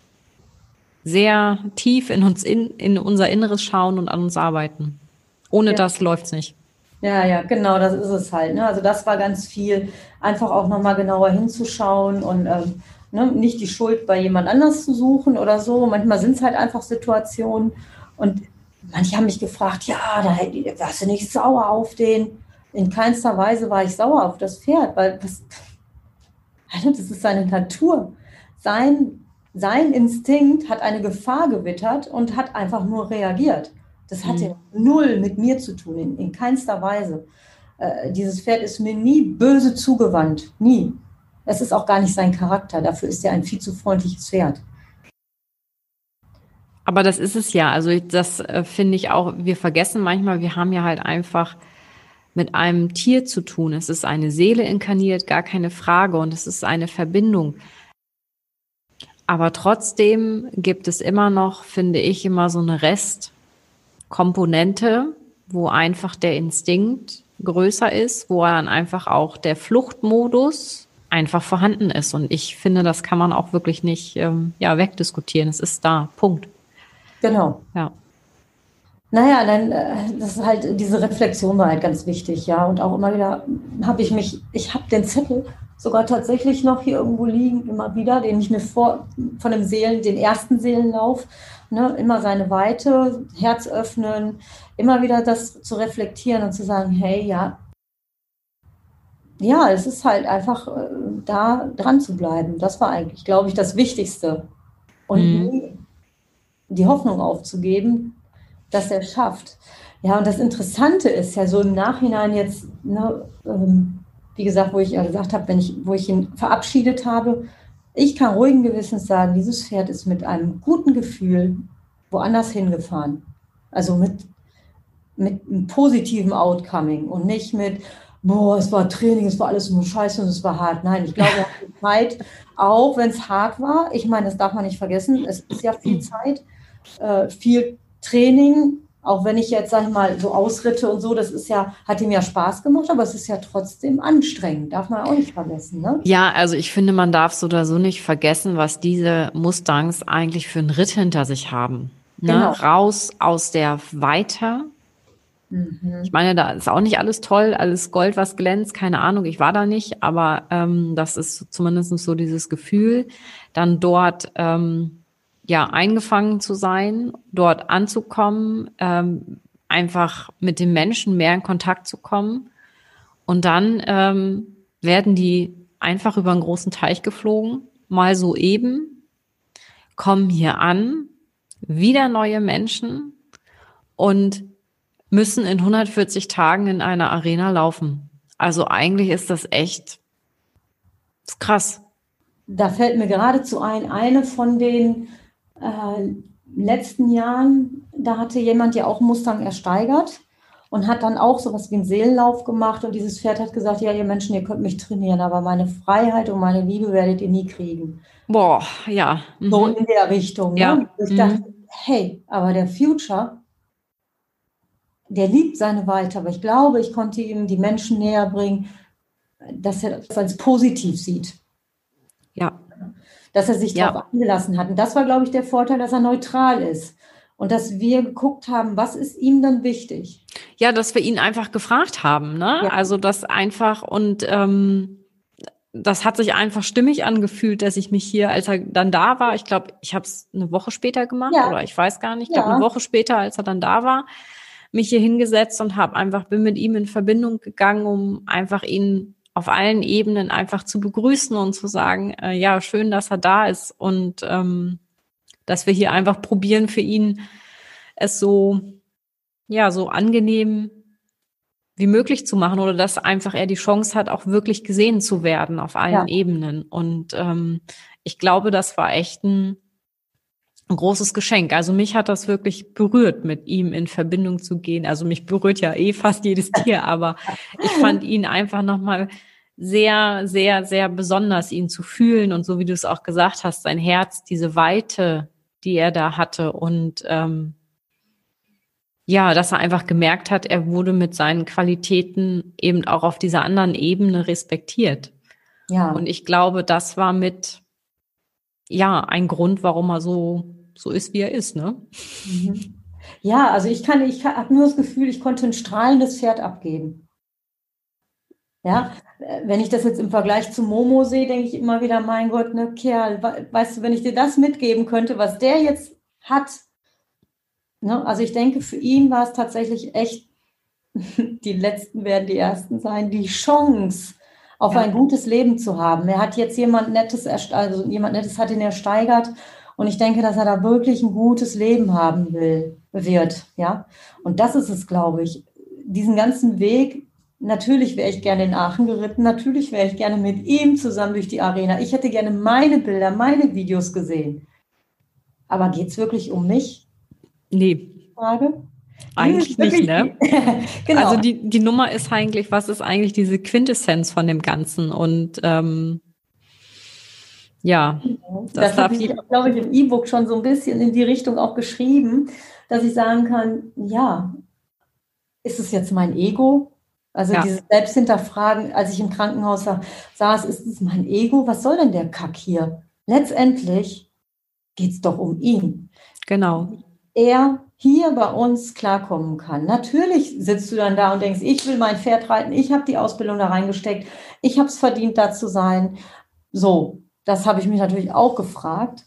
S1: sehr tief in uns in, in unser Inneres schauen und an uns arbeiten. Ohne ja. das läuft's nicht.
S2: Ja, ja, genau, das ist es halt. Ne? Also das war ganz viel, einfach auch nochmal genauer hinzuschauen und ähm, ne, nicht die Schuld bei jemand anders zu suchen oder so. Manchmal sind es halt einfach Situationen und manche haben mich gefragt, ja, da warst du nicht sauer auf den. In keinster Weise war ich sauer auf das Pferd, weil das, das ist seine Natur. Sein, sein Instinkt hat eine Gefahr gewittert und hat einfach nur reagiert. Das hatte mhm. null mit mir zu tun, in, in keinster Weise. Äh, dieses Pferd ist mir nie böse zugewandt, nie. Es ist auch gar nicht sein Charakter, dafür ist er ein viel zu freundliches Pferd.
S1: Aber das ist es ja. Also das äh, finde ich auch, wir vergessen manchmal, wir haben ja halt einfach mit einem Tier zu tun. Es ist eine Seele inkarniert, gar keine Frage. Und es ist eine Verbindung. Aber trotzdem gibt es immer noch, finde ich, immer so eine Rest, Komponente, wo einfach der Instinkt größer ist, wo dann einfach auch der Fluchtmodus einfach vorhanden ist. Und ich finde, das kann man auch wirklich nicht ähm, ja, wegdiskutieren. Es ist da. Punkt.
S2: Genau.
S1: Ja.
S2: Naja, dann, äh, das ist halt, diese Reflexion war halt ganz wichtig, ja. Und auch immer wieder habe ich mich, ich habe den Zettel sogar tatsächlich noch hier irgendwo liegen, immer wieder, den ich mir vor, von dem Seelen, den ersten Seelenlauf ne, immer seine Weite, Herz öffnen, immer wieder das zu reflektieren und zu sagen, hey, ja, ja, es ist halt einfach äh, da dran zu bleiben. Das war eigentlich, glaube ich, das Wichtigste. Und mhm. die Hoffnung aufzugeben, dass er schafft. Ja, und das Interessante ist ja so im Nachhinein jetzt, ne, ähm, wie gesagt, wo ich ja gesagt habe, wenn ich, wo ich ihn verabschiedet habe, ich kann ruhigen Gewissens sagen, dieses Pferd ist mit einem guten Gefühl woanders hingefahren. Also mit, mit einem positiven Outcoming und nicht mit, boah, es war Training, es war alles nur scheiße und es war hart. Nein, ich glaube, Zeit, auch wenn es hart war, ich meine, das darf man nicht vergessen, es ist ja viel Zeit, äh, viel Training, auch wenn ich jetzt, sag ich mal, so Ausritte und so, das ist ja, hat ihm ja Spaß gemacht, aber es ist ja trotzdem anstrengend, darf man auch nicht vergessen. Ne?
S1: Ja, also ich finde, man darf so oder so nicht vergessen, was diese Mustangs eigentlich für einen Ritt hinter sich haben. Ne? Genau. Raus aus der Weiter. Mhm. Ich meine, da ist auch nicht alles toll, alles Gold, was glänzt, keine Ahnung, ich war da nicht, aber ähm, das ist zumindest so dieses Gefühl, dann dort ähm, ja eingefangen zu sein, dort anzukommen, ähm, einfach mit den Menschen mehr in Kontakt zu kommen. Und dann ähm, werden die einfach über einen großen Teich geflogen, mal so eben, kommen hier an, wieder neue Menschen und müssen in 140 Tagen in einer Arena laufen. Also eigentlich ist das echt ist krass.
S2: Da fällt mir geradezu ein, eine von den äh, letzten Jahren, da hatte jemand ja auch Mustang ersteigert und hat dann auch sowas wie einen Seelenlauf gemacht und dieses Pferd hat gesagt, ja, ihr Menschen, ihr könnt mich trainieren, aber meine Freiheit und meine Liebe werdet ihr nie kriegen.
S1: Boah, ja.
S2: Mhm. So in der Richtung. Ne?
S1: Ja.
S2: Ne? Ich mhm. dachte, hey, aber der Future, der liebt seine Weite, aber ich glaube, ich konnte ihm die Menschen näher bringen, dass er das als positiv sieht.
S1: Ja
S2: dass er sich ja. darauf eingelassen hat. Und das war, glaube ich, der Vorteil, dass er neutral ist. Und dass wir geguckt haben, was ist ihm dann wichtig?
S1: Ja, dass wir ihn einfach gefragt haben, ne? Ja. Also das einfach und ähm, das hat sich einfach stimmig angefühlt, dass ich mich hier, als er dann da war, ich glaube, ich habe es eine Woche später gemacht ja. oder ich weiß gar nicht, ich glaube eine Woche später, als er dann da war, mich hier hingesetzt und habe einfach bin mit ihm in Verbindung gegangen, um einfach ihn auf allen Ebenen einfach zu begrüßen und zu sagen, äh, ja, schön, dass er da ist und ähm, dass wir hier einfach probieren für ihn es so, ja, so angenehm wie möglich zu machen oder dass einfach er die Chance hat, auch wirklich gesehen zu werden auf allen ja. Ebenen. Und ähm, ich glaube, das war echt ein ein großes Geschenk. Also mich hat das wirklich berührt, mit ihm in Verbindung zu gehen. Also mich berührt ja eh fast jedes Tier, aber ich fand ihn einfach nochmal sehr, sehr, sehr besonders, ihn zu fühlen und so wie du es auch gesagt hast, sein Herz, diese Weite, die er da hatte und ähm, ja, dass er einfach gemerkt hat, er wurde mit seinen Qualitäten eben auch auf dieser anderen Ebene respektiert. Ja. Und ich glaube, das war mit ja ein Grund, warum er so so ist, wie er ist, ne?
S2: Mhm. Ja, also ich kann, ich habe nur das Gefühl, ich konnte ein strahlendes Pferd abgeben. Ja, wenn ich das jetzt im Vergleich zu Momo sehe, denke ich immer wieder, mein Gott, ne Kerl, weißt du, wenn ich dir das mitgeben könnte, was der jetzt hat, ne? also ich denke, für ihn war es tatsächlich echt, die Letzten werden die Ersten sein, die Chance auf ja. ein gutes Leben zu haben. Er hat jetzt jemand Nettes, also jemand Nettes hat ihn ersteigert und ich denke, dass er da wirklich ein gutes Leben haben will, wird, ja. Und das ist es, glaube ich. Diesen ganzen Weg, natürlich wäre ich gerne in Aachen geritten, natürlich wäre ich gerne mit ihm zusammen durch die Arena. Ich hätte gerne meine Bilder, meine Videos gesehen. Aber geht es wirklich um mich?
S1: Nee. Frage? Eigentlich nicht, ne? genau. Also die, die Nummer ist eigentlich, was ist eigentlich diese Quintessenz von dem Ganzen? Und ähm, ja,
S2: das, das habe ich, glaube ich, im E-Book schon so ein bisschen in die Richtung auch geschrieben, dass ich sagen kann, ja, ist es jetzt mein Ego? Also ja. dieses Selbsthinterfragen, als ich im Krankenhaus saß, ist es mein Ego? Was soll denn der Kack hier? Letztendlich geht es doch um ihn.
S1: Genau.
S2: Er hier bei uns klarkommen kann. Natürlich sitzt du dann da und denkst, ich will mein Pferd reiten, ich habe die Ausbildung da reingesteckt, ich habe es verdient, da zu sein. So, das habe ich mich natürlich auch gefragt.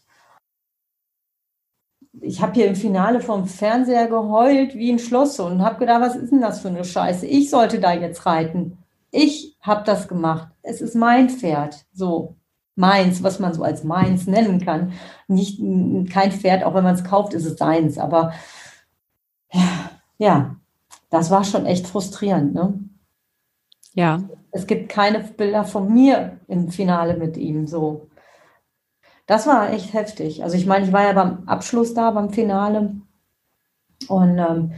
S2: Ich habe hier im Finale vom Fernseher geheult wie ein Schloss und habe gedacht, was ist denn das für eine Scheiße? Ich sollte da jetzt reiten. Ich habe das gemacht. Es ist mein Pferd. So, meins, was man so als meins nennen kann. Nicht kein Pferd, auch wenn man es kauft, ist es seins. Aber ja, das war schon echt frustrierend. Ne?
S1: Ja.
S2: Es gibt keine Bilder von mir im Finale mit ihm. So, das war echt heftig. Also ich meine, ich war ja beim Abschluss da, beim Finale. Und ähm,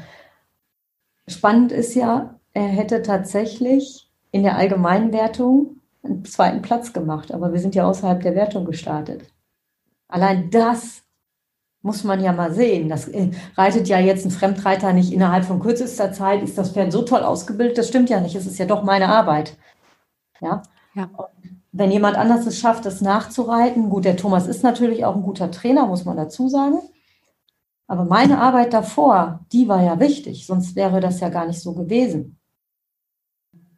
S2: spannend ist ja, er hätte tatsächlich in der Allgemeinwertung einen zweiten Platz gemacht, aber wir sind ja außerhalb der Wertung gestartet. Allein das muss man ja mal sehen. Das äh, reitet ja jetzt ein Fremdreiter nicht innerhalb von kürzester Zeit, ist das Pferd so toll ausgebildet. Das stimmt ja nicht. Es ist ja doch meine Arbeit. Ja. ja. Und wenn jemand anders es schafft, das nachzureiten, gut, der Thomas ist natürlich auch ein guter Trainer, muss man dazu sagen. Aber meine Arbeit davor, die war ja wichtig, sonst wäre das ja gar nicht so gewesen.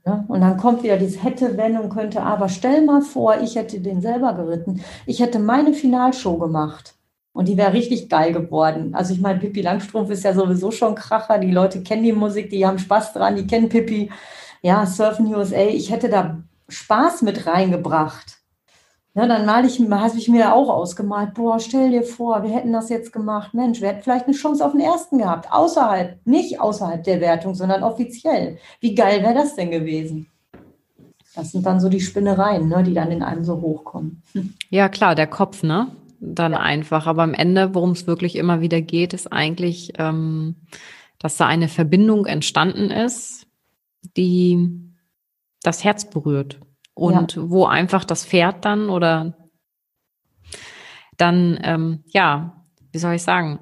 S2: Ja, und dann kommt wieder dieses hätte, wenn und könnte, aber stell mal vor, ich hätte den selber geritten. Ich hätte meine Finalshow gemacht und die wäre richtig geil geworden. Also ich meine, Pippi Langstrumpf ist ja sowieso schon Kracher. Die Leute kennen die Musik, die haben Spaß dran, die kennen Pippi. Ja, Surfen USA. Ich hätte da Spaß mit reingebracht. Ja, dann mal ich, habe ich mir auch ausgemalt, boah, stell dir vor, wir hätten das jetzt gemacht. Mensch, wir hätten vielleicht eine Chance auf den ersten gehabt. Außerhalb, nicht außerhalb der Wertung, sondern offiziell. Wie geil wäre das denn gewesen? Das sind dann so die Spinnereien, ne, die dann in einem so hochkommen.
S1: Ja, klar, der Kopf, ne? Dann ja. einfach. Aber am Ende, worum es wirklich immer wieder geht, ist eigentlich, ähm, dass da eine Verbindung entstanden ist, die das Herz berührt und ja. wo einfach das Pferd dann oder dann, ähm, ja, wie soll ich sagen,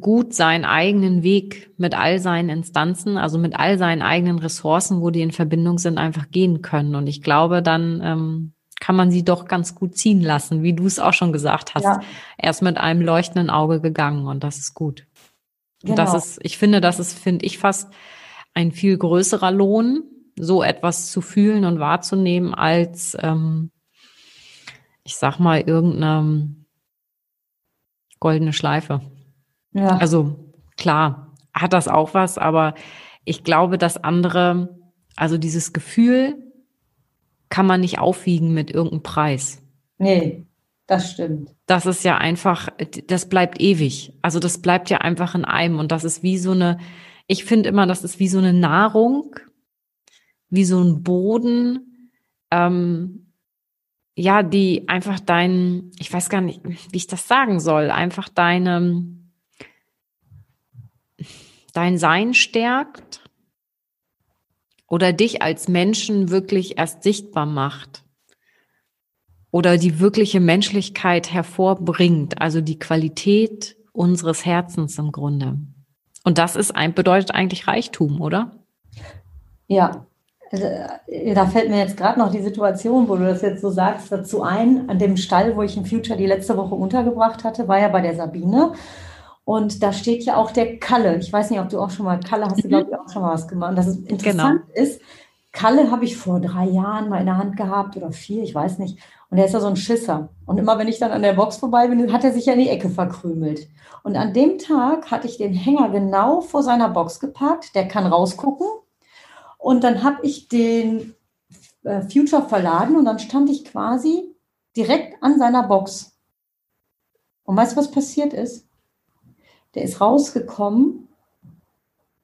S1: gut seinen eigenen Weg mit all seinen Instanzen, also mit all seinen eigenen Ressourcen, wo die in Verbindung sind, einfach gehen können. Und ich glaube, dann ähm, kann man sie doch ganz gut ziehen lassen, wie du es auch schon gesagt hast. Ja. Er ist mit einem leuchtenden Auge gegangen und das ist gut. Genau. Und das genau. ist, ich finde, das ist, finde ich, fast ein viel größerer Lohn, so etwas zu fühlen und wahrzunehmen, als ähm, ich sag mal, irgendeine goldene Schleife. Ja. Also klar, hat das auch was, aber ich glaube, das andere, also dieses Gefühl, kann man nicht aufwiegen mit irgendeinem Preis.
S2: Nee, das stimmt.
S1: Das ist ja einfach, das bleibt ewig. Also das bleibt ja einfach in einem und das ist wie so eine, ich finde immer, das ist wie so eine Nahrung, wie so ein Boden, ähm, ja, die einfach dein, ich weiß gar nicht, wie ich das sagen soll, einfach deine, dein Sein stärkt oder dich als Menschen wirklich erst sichtbar macht oder die wirkliche Menschlichkeit hervorbringt, also die Qualität unseres Herzens im Grunde. Und das ist ein, bedeutet eigentlich Reichtum, oder?
S2: Ja, da fällt mir jetzt gerade noch die Situation, wo du das jetzt so sagst, dazu ein. An dem Stall, wo ich in Future die letzte Woche untergebracht hatte, war ja bei der Sabine. Und da steht ja auch der Kalle. Ich weiß nicht, ob du auch schon mal, Kalle hast du, glaube ich, auch schon mal was gemacht. Das ist interessant genau. ist, Kalle habe ich vor drei Jahren mal in der Hand gehabt oder vier, ich weiß nicht. Und er ist ja so ein Schisser. Und immer wenn ich dann an der Box vorbei bin, hat er sich ja in die Ecke verkrümelt. Und an dem Tag hatte ich den Hänger genau vor seiner Box geparkt. Der kann rausgucken und dann habe ich den äh, Future verladen und dann stand ich quasi direkt an seiner Box. Und weißt du, was passiert ist? Der ist rausgekommen,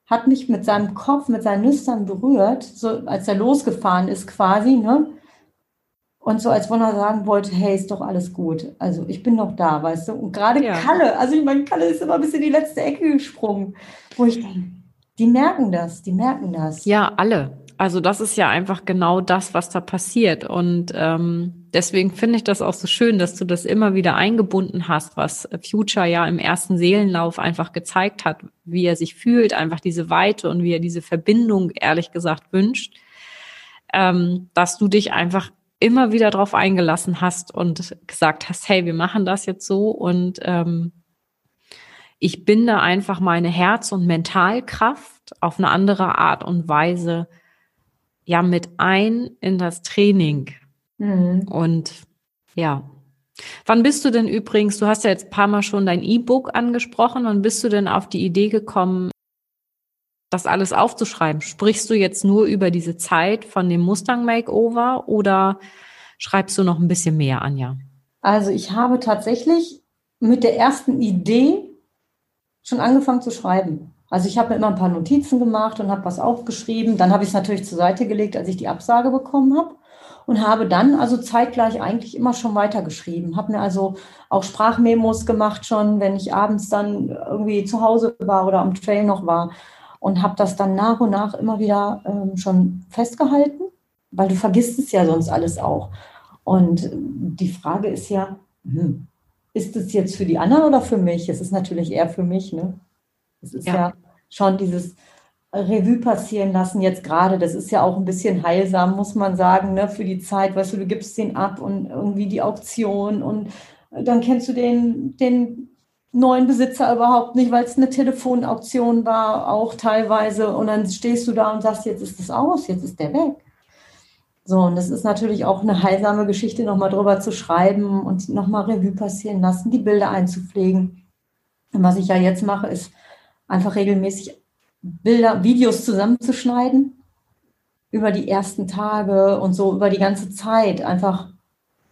S2: hat mich mit seinem Kopf, mit seinen Nüstern berührt, so als er losgefahren ist quasi, ne? Und so, als wenn er sagen wollte, hey, ist doch alles gut. Also ich bin noch da, weißt du? Und gerade ja. Kalle, also ich meine, Kalle ist immer bis in die letzte Ecke gesprungen, wo ich denke, die merken das, die merken das.
S1: Ja, alle. Also das ist ja einfach genau das, was da passiert. Und ähm, deswegen finde ich das auch so schön, dass du das immer wieder eingebunden hast, was Future ja im ersten Seelenlauf einfach gezeigt hat, wie er sich fühlt, einfach diese Weite und wie er diese Verbindung, ehrlich gesagt, wünscht. Ähm, dass du dich einfach immer wieder darauf eingelassen hast und gesagt hast, hey, wir machen das jetzt so und ähm, ich binde einfach meine Herz- und Mentalkraft auf eine andere Art und Weise ja mit ein in das Training. Mhm. Und ja. Wann bist du denn übrigens, du hast ja jetzt ein paar Mal schon dein E-Book angesprochen, wann bist du denn auf die Idee gekommen, das alles aufzuschreiben? Sprichst du jetzt nur über diese Zeit von dem Mustang Makeover oder schreibst du noch ein bisschen mehr, Anja?
S2: Also ich habe tatsächlich mit der ersten Idee schon angefangen zu schreiben. Also ich habe mir immer ein paar Notizen gemacht und habe was aufgeschrieben. Dann habe ich es natürlich zur Seite gelegt, als ich die Absage bekommen habe. Und habe dann also zeitgleich eigentlich immer schon weitergeschrieben. Habe mir also auch Sprachmemos gemacht schon, wenn ich abends dann irgendwie zu Hause war oder am Trail noch war. Und habe das dann nach und nach immer wieder ähm, schon festgehalten, weil du vergisst es ja sonst alles auch. Und die Frage ist ja, hm, ist es jetzt für die anderen oder für mich? Es ist natürlich eher für mich. Ne? Es ist ja. ja schon dieses Revue passieren lassen jetzt gerade. Das ist ja auch ein bisschen heilsam, muss man sagen, ne? für die Zeit. Weißt du, du gibst den ab und irgendwie die Auktion und dann kennst du den, den neuen Besitzer überhaupt nicht, weil es eine Telefonauktion war, auch teilweise. Und dann stehst du da und sagst, jetzt ist es aus, jetzt ist der weg. So, und das ist natürlich auch eine heilsame Geschichte, nochmal drüber zu schreiben und nochmal Revue passieren lassen, die Bilder einzupflegen. Und was ich ja jetzt mache, ist einfach regelmäßig Bilder, Videos zusammenzuschneiden über die ersten Tage und so über die ganze Zeit. Einfach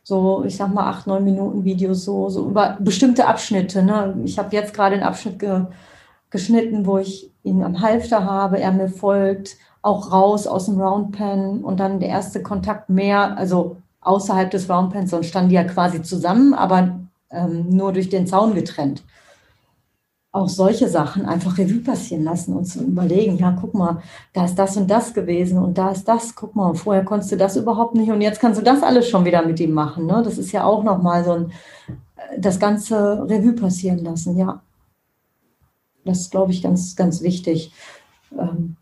S2: so, ich sag mal, acht, neun Minuten Videos, so, so über bestimmte Abschnitte. Ne? Ich habe jetzt gerade einen Abschnitt ge, geschnitten, wo ich ihn am Halfter habe, er mir folgt auch raus aus dem Roundpen und dann der erste Kontakt mehr, also außerhalb des Roundpens, sonst standen die ja quasi zusammen, aber ähm, nur durch den Zaun getrennt. Auch solche Sachen einfach Revue passieren lassen und zu überlegen, ja, guck mal, da ist das und das gewesen und da ist das, guck mal, vorher konntest du das überhaupt nicht und jetzt kannst du das alles schon wieder mit ihm machen. Ne? Das ist ja auch nochmal so ein, äh, das ganze Revue passieren lassen, ja. Das ist, glaube ich, ganz, ganz wichtig. Ähm,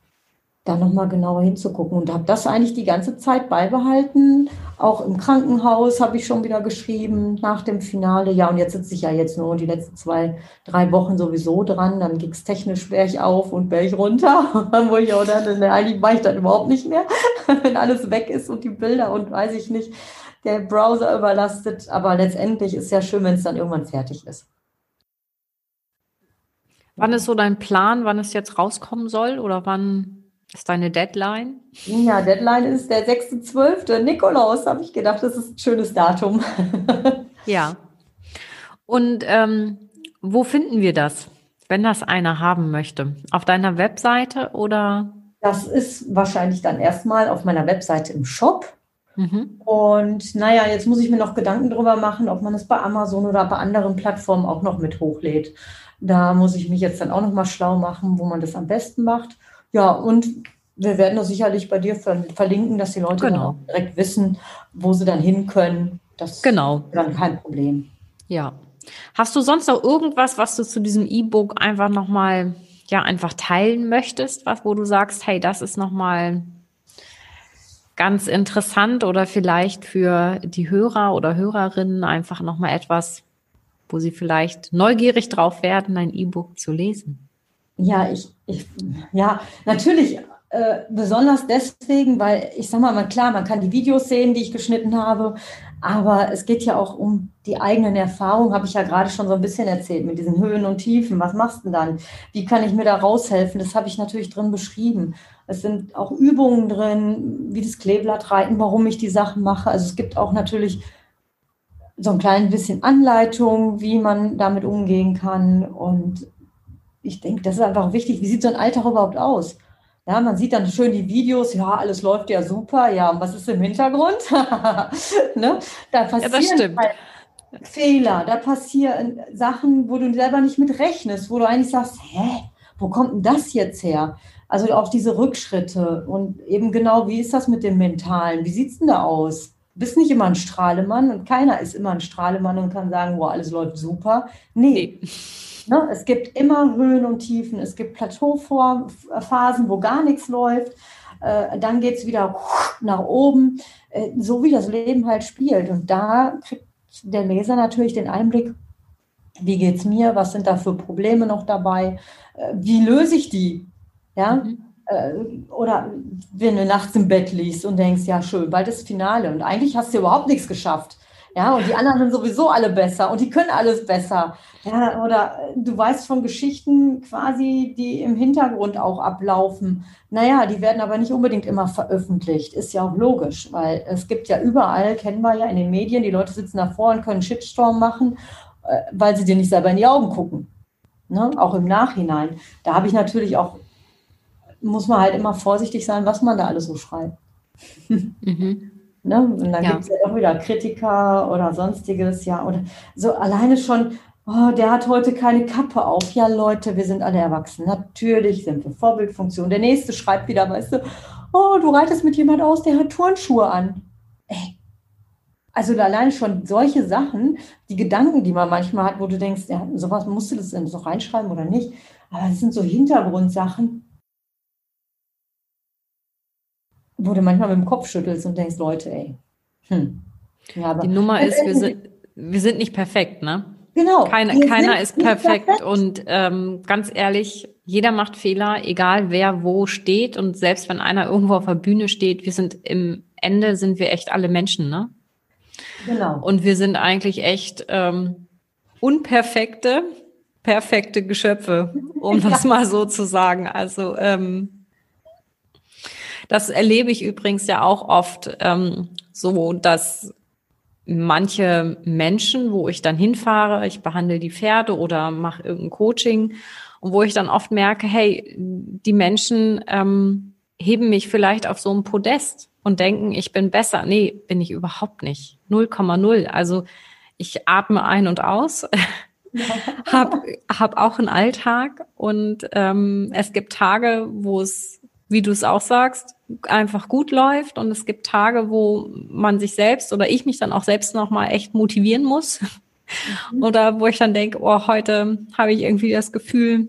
S2: da nochmal genauer hinzugucken. Und habe das eigentlich die ganze Zeit beibehalten. Auch im Krankenhaus habe ich schon wieder geschrieben nach dem Finale. Ja, und jetzt sitze ich ja jetzt nur die letzten zwei, drei Wochen sowieso dran. Dann ging es technisch Berg auf und Berg runter. Wo ich auch dachte, ne, eigentlich mache ich das überhaupt nicht mehr, wenn alles weg ist und die Bilder und weiß ich nicht, der Browser überlastet. Aber letztendlich ist es ja schön, wenn es dann irgendwann fertig ist.
S1: Wann ist so dein Plan, wann es jetzt rauskommen soll oder wann ist deine Deadline?
S2: Ja, Deadline ist der 6.12. Nikolaus, habe ich gedacht, das ist ein schönes Datum.
S1: ja. Und ähm, wo finden wir das, wenn das einer haben möchte? Auf deiner Webseite oder?
S2: Das ist wahrscheinlich dann erstmal auf meiner Webseite im Shop. Mhm. Und naja, jetzt muss ich mir noch Gedanken darüber machen, ob man es bei Amazon oder bei anderen Plattformen auch noch mit hochlädt. Da muss ich mich jetzt dann auch noch mal schlau machen, wo man das am besten macht. Ja, und wir werden das sicherlich bei dir verlinken, dass die Leute genau. direkt wissen, wo sie dann hin können. Das
S1: genau.
S2: ist dann kein Problem.
S1: Ja. Hast du sonst noch irgendwas, was du zu diesem E-Book einfach nochmal, ja, einfach teilen möchtest, was, wo du sagst, hey, das ist nochmal ganz interessant oder vielleicht für die Hörer oder Hörerinnen einfach nochmal etwas, wo sie vielleicht neugierig drauf werden, ein E-Book zu lesen?
S2: Ja, ich, ich ja, natürlich äh, besonders deswegen, weil ich sag mal, klar, man kann die Videos sehen, die ich geschnitten habe, aber es geht ja auch um die eigenen Erfahrungen, habe ich ja gerade schon so ein bisschen erzählt, mit diesen Höhen und Tiefen. Was machst du denn dann? Wie kann ich mir da raushelfen? Das habe ich natürlich drin beschrieben. Es sind auch Übungen drin, wie das Kleeblattreiten, warum ich die Sachen mache. Also es gibt auch natürlich so ein klein bisschen Anleitung, wie man damit umgehen kann. Und ich denke, das ist einfach wichtig. Wie sieht so ein Alltag überhaupt aus? Ja, man sieht dann schön die Videos, ja, alles läuft ja super, ja, und was ist im Hintergrund? ne? Da passieren ja, halt Fehler, da passieren Sachen, wo du selber nicht mit rechnest, wo du eigentlich sagst, hä, wo kommt denn das jetzt her? Also auch diese Rückschritte und eben genau, wie ist das mit dem Mentalen? Wie sieht es denn da aus? Du bist nicht immer ein Strahlemann und keiner ist immer ein Strahlemann und kann sagen, wow, alles läuft super. Nee. nee. Ne? Es gibt immer Höhen und Tiefen. Es gibt Plateauphasen, wo gar nichts läuft. Äh, dann geht es wieder nach oben, äh, so wie das Leben halt spielt. Und da kriegt der Leser natürlich den Einblick, wie geht es mir, was sind da für Probleme noch dabei, äh, wie löse ich die? Ja. Mhm. Oder wenn du nachts im Bett liegst und denkst, ja schön, bald ist Finale und eigentlich hast du überhaupt nichts geschafft. Ja, und die anderen sind sowieso alle besser und die können alles besser. Ja, oder du weißt von Geschichten quasi, die im Hintergrund auch ablaufen. Naja, die werden aber nicht unbedingt immer veröffentlicht. Ist ja auch logisch, weil es gibt ja überall, kennen wir ja in den Medien, die Leute sitzen davor und können Shitstorm machen, äh, weil sie dir nicht selber in die Augen gucken. Ne? Auch im Nachhinein. Da habe ich natürlich auch, muss man halt immer vorsichtig sein, was man da alles so schreibt. Mhm. Ne? Und dann ja. gibt es ja auch wieder Kritiker oder sonstiges, ja. Oder so alleine schon, oh, der hat heute keine Kappe auf. Ja, Leute, wir sind alle erwachsen. Natürlich sind wir Vorbildfunktion. Der nächste schreibt wieder, weißt du, oh, du reitest mit jemand aus, der hat Turnschuhe an. Ey. Also alleine schon solche Sachen, die Gedanken, die man manchmal hat, wo du denkst, ja, sowas musst du das denn so reinschreiben oder nicht. Aber das sind so Hintergrundsachen, wo du manchmal mit dem Kopf schüttelst und denkst, Leute, ey. Hm.
S1: Ja, die Nummer ist, wir sind, wir sind nicht perfekt, ne?
S2: Genau.
S1: Keine, keiner ist perfekt, perfekt. und ähm, ganz ehrlich, jeder macht Fehler, egal wer wo steht und selbst wenn einer irgendwo auf der Bühne steht, wir sind im Ende sind wir echt alle Menschen, ne? Genau. Und wir sind eigentlich echt ähm, unperfekte, perfekte Geschöpfe, um das mal so zu sagen. Also ähm, das erlebe ich übrigens ja auch oft ähm, so, dass manche Menschen, wo ich dann hinfahre, ich behandle die Pferde oder mache irgendein Coaching und wo ich dann oft merke, hey, die Menschen ähm, heben mich vielleicht auf so ein Podest und denken, ich bin besser. Nee, bin ich überhaupt nicht. 0,0. Also ich atme ein und aus, hab, hab auch einen Alltag und ähm, es gibt Tage, wo es, wie du es auch sagst, einfach gut läuft und es gibt Tage, wo man sich selbst oder ich mich dann auch selbst noch mal echt motivieren muss mhm. oder wo ich dann denke, oh, heute habe ich irgendwie das Gefühl,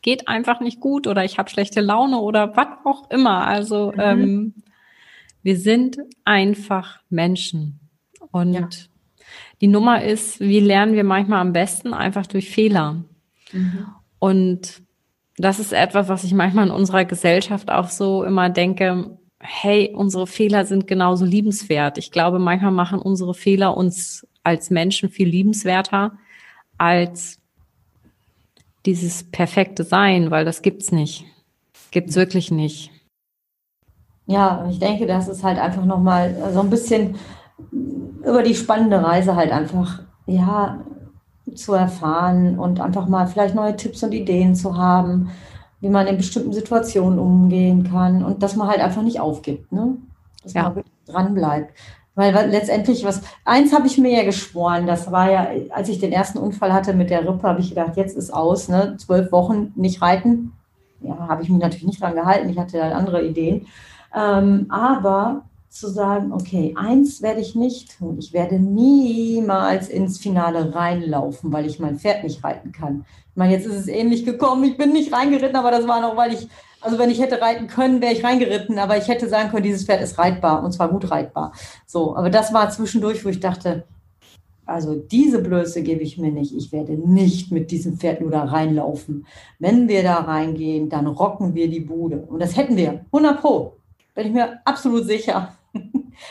S1: geht einfach nicht gut oder ich habe schlechte Laune oder was auch immer. Also mhm. ähm, wir sind einfach Menschen und ja. die Nummer ist, wie lernen wir manchmal am besten einfach durch Fehler. Mhm. Und das ist etwas, was ich manchmal in unserer Gesellschaft auch so immer denke, hey, unsere Fehler sind genauso liebenswert. Ich glaube, manchmal machen unsere Fehler uns als Menschen viel liebenswerter als dieses perfekte Sein, weil das gibt's nicht. Gibt's wirklich nicht.
S2: Ja, ich denke, das ist halt einfach nochmal so ein bisschen über die spannende Reise halt einfach, ja, zu erfahren und einfach mal vielleicht neue Tipps und Ideen zu haben, wie man in bestimmten Situationen umgehen kann und dass man halt einfach nicht aufgibt. Ne? Dass ja. man dran bleibt. Weil letztendlich was, eins habe ich mir ja geschworen, das war ja, als ich den ersten Unfall hatte mit der Rippe, habe ich gedacht, jetzt ist aus, ne? zwölf Wochen nicht reiten. Ja, habe ich mich natürlich nicht dran gehalten, ich hatte dann andere Ideen. Ähm, aber zu sagen, okay, eins werde ich nicht tun, ich werde niemals ins Finale reinlaufen, weil ich mein Pferd nicht reiten kann. Ich meine, jetzt ist es ähnlich gekommen, ich bin nicht reingeritten, aber das war noch, weil ich also wenn ich hätte reiten können, wäre ich reingeritten, aber ich hätte sagen können, dieses Pferd ist reitbar und zwar gut reitbar. So, aber das war zwischendurch, wo ich dachte, also diese Blöße gebe ich mir nicht. Ich werde nicht mit diesem Pferd nur da reinlaufen. Wenn wir da reingehen, dann rocken wir die Bude. Und das hätten wir. 100 Pro. Bin ich mir absolut sicher.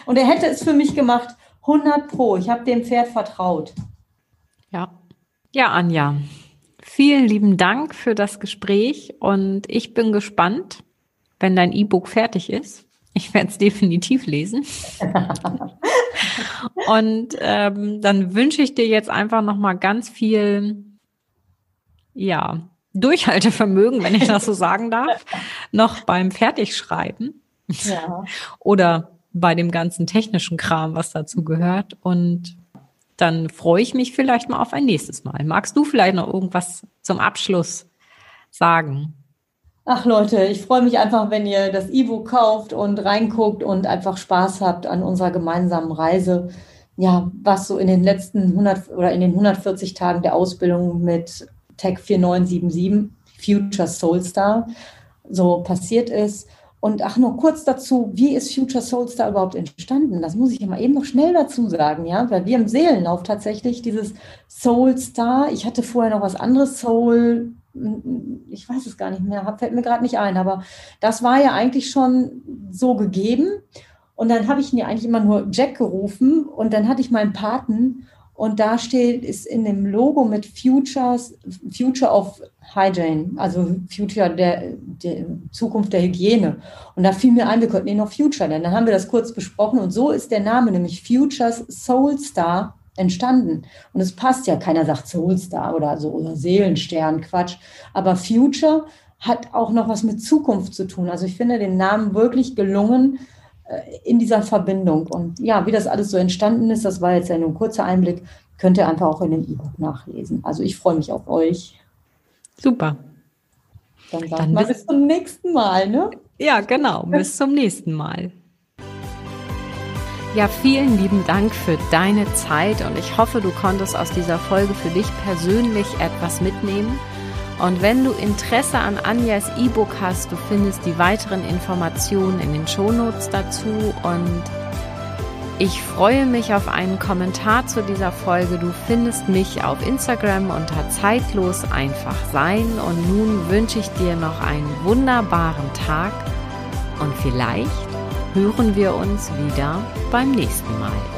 S2: Und er hätte es für mich gemacht. 100 Pro. Ich habe dem Pferd vertraut.
S1: Ja. Ja, Anja. Vielen lieben Dank für das Gespräch und ich bin gespannt, wenn dein E-Book fertig ist. Ich werde es definitiv lesen. und ähm, dann wünsche ich dir jetzt einfach noch mal ganz viel, ja, Durchhaltevermögen, wenn ich das so sagen darf, noch beim Fertigschreiben ja. oder bei dem ganzen technischen Kram, was dazu gehört. Und dann freue ich mich vielleicht mal auf ein nächstes Mal. Magst du vielleicht noch irgendwas zum Abschluss sagen?
S2: Ach Leute, ich freue mich einfach, wenn ihr das E-Book kauft und reinguckt und einfach Spaß habt an unserer gemeinsamen Reise. Ja, was so in den letzten 100 oder in den 140 Tagen der Ausbildung mit Tech 4977 Future Soulstar so passiert ist und ach, nur kurz dazu, wie ist Future Soulstar überhaupt entstanden? Das muss ich mal eben noch schnell dazu sagen, ja, weil wir im Seelenlauf tatsächlich dieses Soulstar, ich hatte vorher noch was anderes, Soul, ich weiß es gar nicht mehr, fällt mir gerade nicht ein, aber das war ja eigentlich schon so gegeben. Und dann habe ich mir eigentlich immer nur Jack gerufen und dann hatte ich meinen Paten und da steht, ist in dem Logo mit Futures, Future of Hygiene, also Future der, der Zukunft der Hygiene. Und da fiel mir ein, wir könnten ihn noch Future nennen. Dann haben wir das kurz besprochen und so ist der Name, nämlich Futures Soul Star, entstanden. Und es passt ja, keiner sagt Soulstar oder so oder Seelenstern, Quatsch. Aber Future hat auch noch was mit Zukunft zu tun. Also ich finde den Namen wirklich gelungen, in dieser Verbindung. Und ja, wie das alles so entstanden ist, das war jetzt ja nur ein kurzer Einblick, könnt ihr einfach auch in dem E-Book nachlesen. Also ich freue mich auf euch.
S1: Super.
S2: Dann sag mal bis zum nächsten Mal, ne?
S1: Ja, genau. Bis zum nächsten Mal. Ja, vielen lieben Dank für deine Zeit und ich hoffe, du konntest aus dieser Folge für dich persönlich etwas mitnehmen. Und wenn du Interesse an Anjas E-Book hast, du findest die weiteren Informationen in den Shownotes dazu und ich freue mich auf einen Kommentar zu dieser Folge. Du findest mich auf Instagram unter zeitlos einfach sein und nun wünsche ich dir noch einen wunderbaren Tag und vielleicht hören wir uns wieder beim nächsten Mal.